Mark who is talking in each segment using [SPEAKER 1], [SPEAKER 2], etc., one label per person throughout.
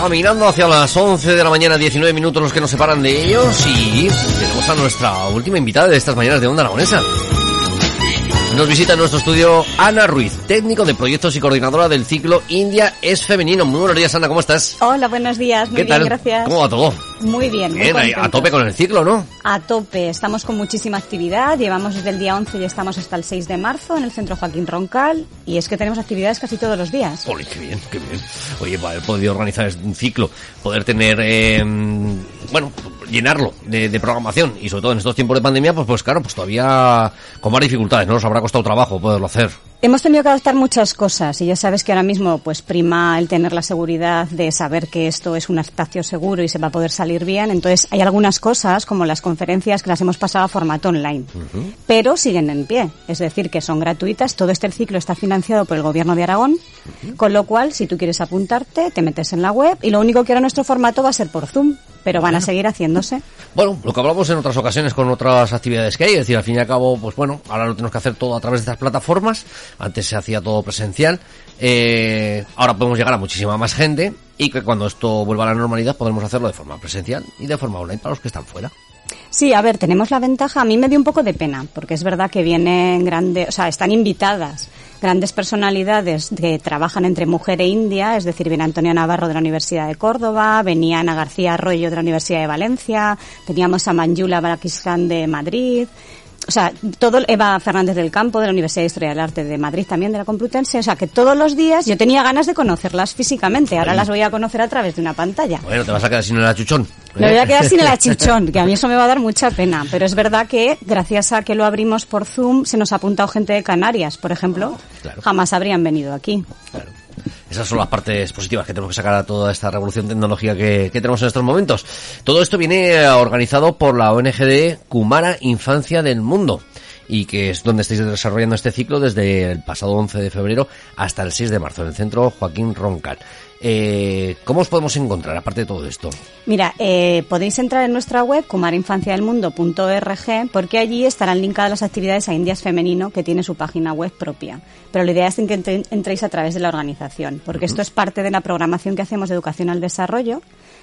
[SPEAKER 1] Caminando hacia las 11 de la mañana, 19 minutos los que nos separan de ellos y tenemos a nuestra última invitada de estas mañanas de Onda Aragonesa. Nos visita en nuestro estudio Ana Ruiz, técnico de proyectos y coordinadora del ciclo India es Femenino. Muy buenos días, Ana, ¿cómo estás?
[SPEAKER 2] Hola, buenos días. Muy
[SPEAKER 1] ¿Qué
[SPEAKER 2] bien,
[SPEAKER 1] tal?
[SPEAKER 2] gracias.
[SPEAKER 1] ¿Cómo va todo?
[SPEAKER 2] Muy bien, muy
[SPEAKER 1] Bien, a tope con el ciclo, ¿no?
[SPEAKER 2] A tope. Estamos con muchísima actividad. Llevamos desde el día 11 y estamos hasta el 6 de marzo en el Centro Joaquín Roncal. Y es que tenemos actividades casi todos los días.
[SPEAKER 1] Joder, qué bien, qué bien. Oye, para haber podido organizar un ciclo, poder tener, eh, bueno, llenarlo de, de programación y sobre todo en estos tiempos de pandemia, pues, pues claro, pues todavía con más dificultades, ¿no? Nos habrá costado trabajo poderlo hacer.
[SPEAKER 2] Hemos tenido que adaptar muchas cosas y ya sabes que ahora mismo pues prima el tener la seguridad de saber que esto es un espacio seguro y se va a poder salir bien. Entonces hay algunas cosas como las conferencias que las hemos pasado a formato online, pero siguen en pie. Es decir, que son gratuitas. Todo este ciclo está financiado por el Gobierno de Aragón, con lo cual si tú quieres apuntarte te metes en la web y lo único que ahora nuestro formato va a ser por Zoom, pero van a seguir haciéndose.
[SPEAKER 1] Bueno, lo que hablamos en otras ocasiones con otras actividades que hay, es decir, al fin y al cabo, pues bueno, ahora lo tenemos que hacer todo a través de estas plataformas, antes se hacía todo presencial, eh, ahora podemos llegar a muchísima más gente y que cuando esto vuelva a la normalidad podremos hacerlo de forma presencial y de forma online para los que están fuera.
[SPEAKER 2] Sí, a ver, tenemos la ventaja. A mí me dio un poco de pena, porque es verdad que vienen grandes, o sea, están invitadas grandes personalidades que trabajan entre mujer e India, es decir, viene Antonio Navarro de la Universidad de Córdoba, venía Ana García Arroyo de la Universidad de Valencia, teníamos a Manjula Barakishan de Madrid, o sea, todo Eva Fernández del Campo de la Universidad de Historia del Arte de Madrid también de la Complutense, o sea, que todos los días yo tenía ganas de conocerlas físicamente, ahora las voy a conocer a través de una pantalla.
[SPEAKER 1] Bueno, te vas a quedar sin el achuchón.
[SPEAKER 2] Me voy a quedar sin el achichón, que a mí eso me va a dar mucha pena. Pero es verdad que, gracias a que lo abrimos por Zoom, se nos ha apuntado gente de Canarias, por ejemplo.
[SPEAKER 1] Claro.
[SPEAKER 2] Jamás habrían venido aquí.
[SPEAKER 1] Claro. Esas son las partes positivas que tenemos que sacar a toda esta revolución tecnológica que, que tenemos en estos momentos. Todo esto viene eh, organizado por la ONG de Kumara Infancia del Mundo y que es donde estáis desarrollando este ciclo desde el pasado 11 de febrero hasta el 6 de marzo en el centro Joaquín Roncal. Eh, ¿Cómo os podemos encontrar aparte de todo esto?
[SPEAKER 2] Mira, eh, podéis entrar en nuestra web, cumarinfanciadelmundo.org, porque allí estarán linkadas las actividades a Indias Femenino, que tiene su página web propia. Pero la idea es que entre- entréis a través de la organización, porque esto es parte de la programación que hacemos de educación al desarrollo,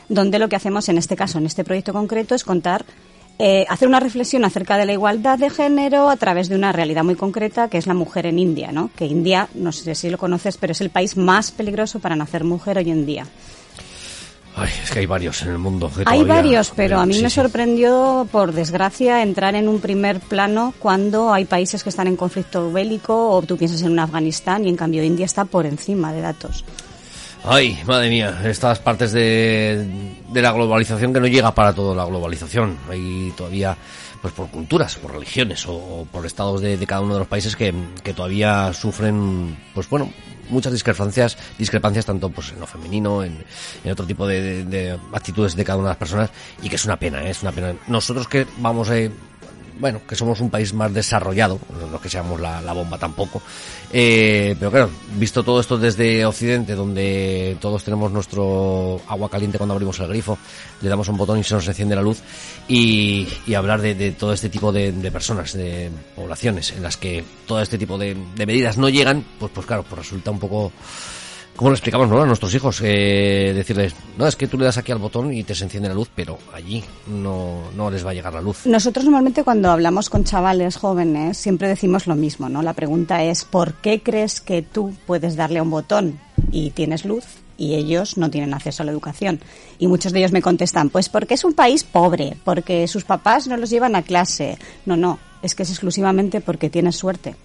[SPEAKER 2] donde lo que hacemos en este caso, en este proyecto concreto, es contar eh, hacer una reflexión acerca de la igualdad de género a través de una realidad muy concreta que es la mujer en India, ¿no? Que India, no sé si lo conoces, pero es el país más peligroso para nacer mujer hoy en día.
[SPEAKER 1] Ay, es que hay varios en el mundo. que
[SPEAKER 2] Hay
[SPEAKER 1] todavía-
[SPEAKER 2] varios, pero a mí
[SPEAKER 1] Sí,
[SPEAKER 2] me sorprendió, por desgracia, entrar en un primer plano cuando hay países que están en conflicto bélico o tú piensas en un Afganistán y en cambio India está por encima de datos.
[SPEAKER 1] Ay, madre mía, estas partes de, de la globalización que no llega para toda la globalización. Hay todavía, pues por culturas, por religiones o, por estados de, de cada uno de los países que, que todavía sufren, pues bueno, muchas discrepancias, discrepancias tanto pues en lo femenino, en, en otro tipo de, de- de actitudes de cada una de las personas y que es una pena, ¿eh? es una pena. Nosotros que vamos a bueno, que somos un país más desarrollado, no que seamos la, la bomba tampoco, eh, pero claro, visto todo esto desde Occidente, donde todos tenemos nuestro agua caliente cuando abrimos el grifo, le damos un botón y se nos enciende la luz, y, y hablar de, de todo este tipo de, de personas, de poblaciones, en las que todo este tipo de, de medidas no llegan, pues, pues claro, pues resulta un poco... ¿Cómo lo explicamos a nuestros hijos? Eh, decirles, no, es que tú le das aquí al botón y te se enciende la luz, pero allí no, no les va a llegar la luz.
[SPEAKER 2] Nosotros normalmente cuando hablamos con chavales jóvenes siempre decimos lo mismo, ¿no? La pregunta es ¿por qué crees que tú puedes darle a un botón y tienes luz y ellos no tienen acceso a la educación? Y muchos de ellos me contestan, pues porque es un país pobre, porque sus papás no los llevan a clase. No, no, es que es exclusivamente porque tienes suerte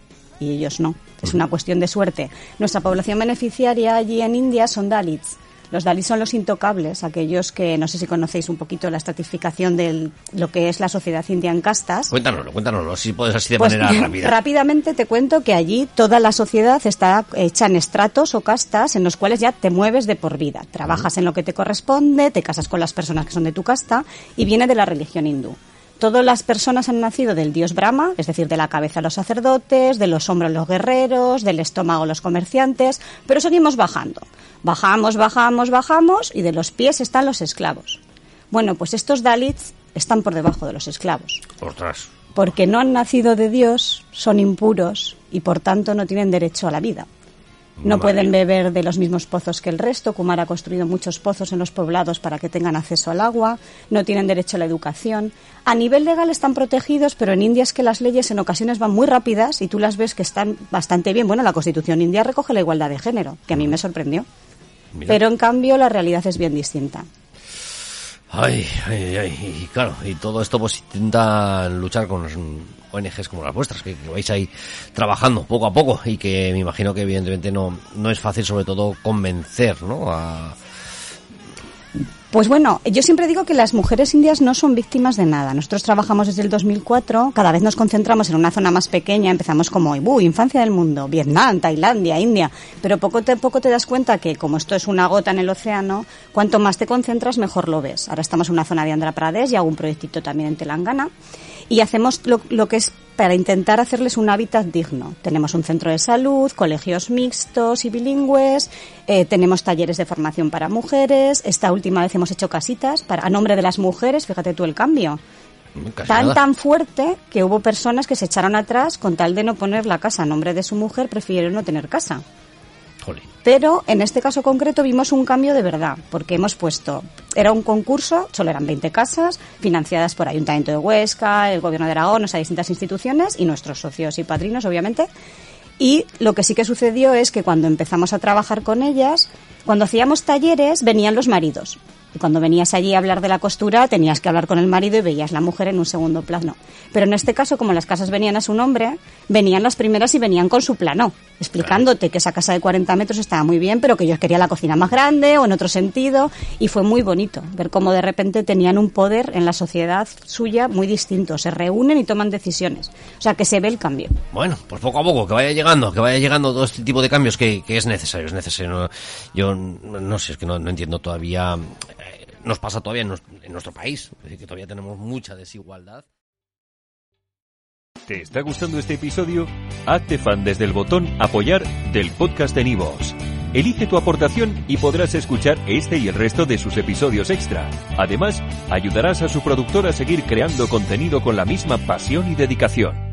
[SPEAKER 2] y ellos no. Es una cuestión de suerte. Nuestra población beneficiaria allí en India son Dalits. Los Dalí son los intocables, aquellos que no sé si conocéis un poquito la estratificación de lo que es la sociedad india en castas.
[SPEAKER 1] Cuéntanoslo, cuéntanoslo, si puedes así de
[SPEAKER 2] Pues,
[SPEAKER 1] manera rápida.
[SPEAKER 2] Rápidamente te cuento que allí toda la sociedad está hecha en estratos o castas en los cuales ya te mueves de por vida. Trabajas en lo que te corresponde, te casas con las personas que son de tu casta y viene de la religión hindú. Todas las personas han nacido del dios Brahma, es decir, de la cabeza los sacerdotes, de los hombros los guerreros, del estómago los comerciantes, pero seguimos bajando. Bajamos, bajamos, bajamos y de los pies están los esclavos. Bueno, pues estos Dalits están por debajo de los esclavos
[SPEAKER 1] Ostras.
[SPEAKER 2] porque no han nacido de Dios, son impuros y por tanto no tienen derecho a la vida. No
[SPEAKER 1] Vale.
[SPEAKER 2] pueden beber de los mismos pozos que el resto. Kumar ha construido muchos pozos en los poblados para que tengan acceso al agua. No tienen derecho a la educación. A nivel legal están protegidos, pero en India es que las leyes en ocasiones van muy rápidas y tú las ves que están bastante bien. Bueno, la Constitución india recoge la igualdad de género, que a mí me sorprendió.
[SPEAKER 1] Mira.
[SPEAKER 2] Pero en cambio la realidad es bien distinta.
[SPEAKER 1] Ay, ay, ay, y claro, y todo esto pues intentan luchar con ONGs como las vuestras, que, que vais ahí trabajando poco a poco y que me imagino que evidentemente no, no es fácil sobre todo convencer, ¿no? A,
[SPEAKER 2] Pues bueno, yo siempre digo que las mujeres indias no son víctimas de nada. Nosotros trabajamos desde el 2004, cada vez nos concentramos en una zona más pequeña, empezamos como, "Uh, infancia del mundo, Vietnam, Tailandia, India, pero poco te, poco te das cuenta que como esto es una gota en el océano, cuanto más te concentras, mejor lo ves. Ahora estamos en una zona de Andhra Pradesh y hago un proyectito también en Telangana y hacemos lo, lo que es para intentar hacerles un hábitat digno. Tenemos un centro de salud, colegios mixtos y bilingües, eh, tenemos talleres de formación para mujeres. Esta última vez hemos hecho casitas para, a nombre de las mujeres, fíjate tú el cambio.
[SPEAKER 1] casi
[SPEAKER 2] Tan,
[SPEAKER 1] nada.
[SPEAKER 2] tan fuerte que hubo personas que se echaron atrás con tal de no poner la casa a nombre de su mujer, prefirieron no tener casa. Pero en este caso concreto vimos un cambio de verdad, porque hemos puesto, era un concurso, solo eran 20 casas, financiadas por Ayuntamiento de Huesca, el Gobierno de Aragón, o sea, distintas instituciones y nuestros socios y padrinos, obviamente. Y lo que sí que sucedió es que cuando empezamos a trabajar con ellas, cuando hacíamos talleres, venían los maridos. Y cuando venías allí a hablar de la costura, tenías que hablar con el marido y veías la mujer en un segundo plano. Pero en este caso, como las casas venían a su nombre, venían las primeras y venían con su plano, explicándote que esa casa de 40 metros estaba muy bien, pero que ellos querían la cocina más grande o en otro sentido. Y fue muy bonito ver cómo de repente tenían un poder en la sociedad suya muy distinto. Se reúnen y toman decisiones. O sea, que se ve el cambio.
[SPEAKER 1] Bueno, pues poco a poco, que vaya llegando, que vaya llegando todo este tipo de cambios que, es necesario, es necesario. Yo no sé, es que no, entiendo todavía, nos pasa todavía en, nuestro país, es decir, que todavía tenemos mucha desigualdad.
[SPEAKER 3] ¿Te está gustando este episodio? Hazte fan desde el botón Apoyar del podcast de Nivos. Elige tu aportación y podrás escuchar este y el resto de sus episodios extra. Además, ayudarás a su productor a seguir creando contenido con la misma pasión y dedicación.